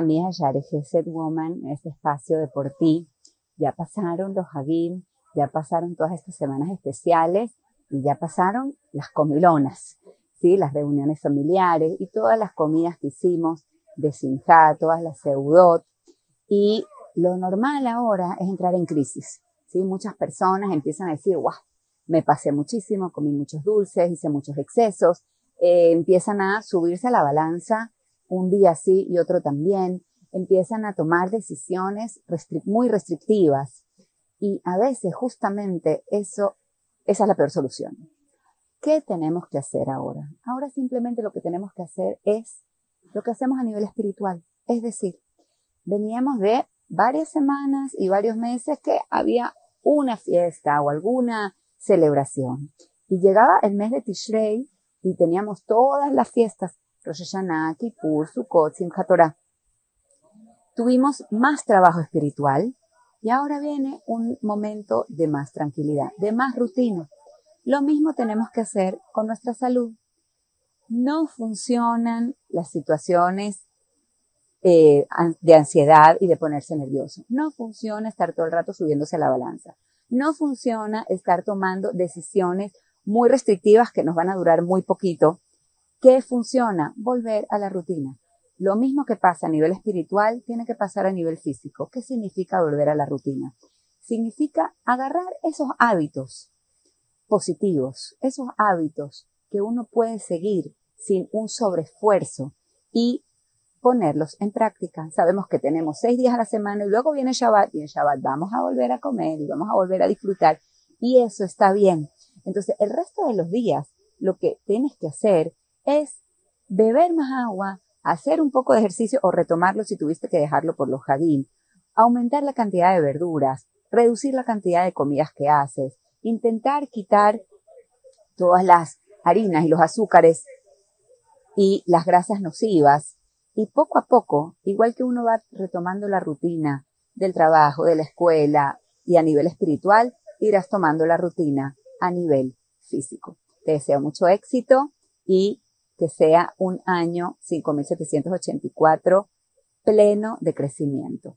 Hamia Yare Set Woman, este espacio de por ti. Ya pasaron los Hagim, ya pasaron todas estas semanas especiales y ya pasaron las comilonas, ¿sí? las reuniones familiares y todas las comidas que hicimos de Simcha, todas las seudot. Y lo normal ahora es entrar en crisis. ¿sí? Muchas personas empiezan a decir, guau, me pasé muchísimo, comí muchos dulces, hice muchos excesos. Eh, empiezan a subirse a la balanza un día sí y otro también. Empiezan a tomar decisiones muy restrictivas. Y a veces justamente eso, esa es la peor solución. ¿Qué tenemos que hacer ahora? Ahora simplemente lo que tenemos que hacer es lo que hacemos a nivel espiritual. Es decir, veníamos de varias semanas y varios meses que había una fiesta o alguna celebración. Y llegaba el mes de Tishrei y teníamos todas las fiestas, Rosh Hashanah, Kippur, Sukkot, Simchat Torah. Tuvimos más trabajo espiritual y ahora viene un momento de más tranquilidad, de más rutina. Lo mismo tenemos que hacer con nuestra salud. No funcionan las situaciones eh, de ansiedad y de ponerse nervioso. No funciona estar todo el rato subiéndose a la balanza. No funciona estar tomando decisiones muy restrictivas que nos van a durar muy poquito. ¿Qué funciona? Volver a la rutina. Lo mismo que pasa a nivel espiritual tiene que pasar a nivel físico. ¿Qué significa volver a la rutina? Significa agarrar esos hábitos positivos, esos hábitos que uno puede seguir sin un sobreesfuerzo y ponerlos en práctica. Sabemos que tenemos seis días a la semana y luego viene Shabbat y en Shabbat vamos a volver a comer y vamos a volver a disfrutar y eso está bien. Entonces, el resto de los días, lo que tienes que hacer es beber más agua, hacer un poco de ejercicio o retomarlo si tuviste que dejarlo por los jardín, aumentar la cantidad de verduras, reducir la cantidad de comidas que haces, intentar quitar todas las harinas y los azúcares y las grasas nocivas y poco a poco, igual que uno va retomando la rutina del trabajo, de la escuela y a nivel espiritual, irás tomando la rutina a nivel físico. Te deseo mucho éxito y que sea un año 5784 pleno de crecimiento.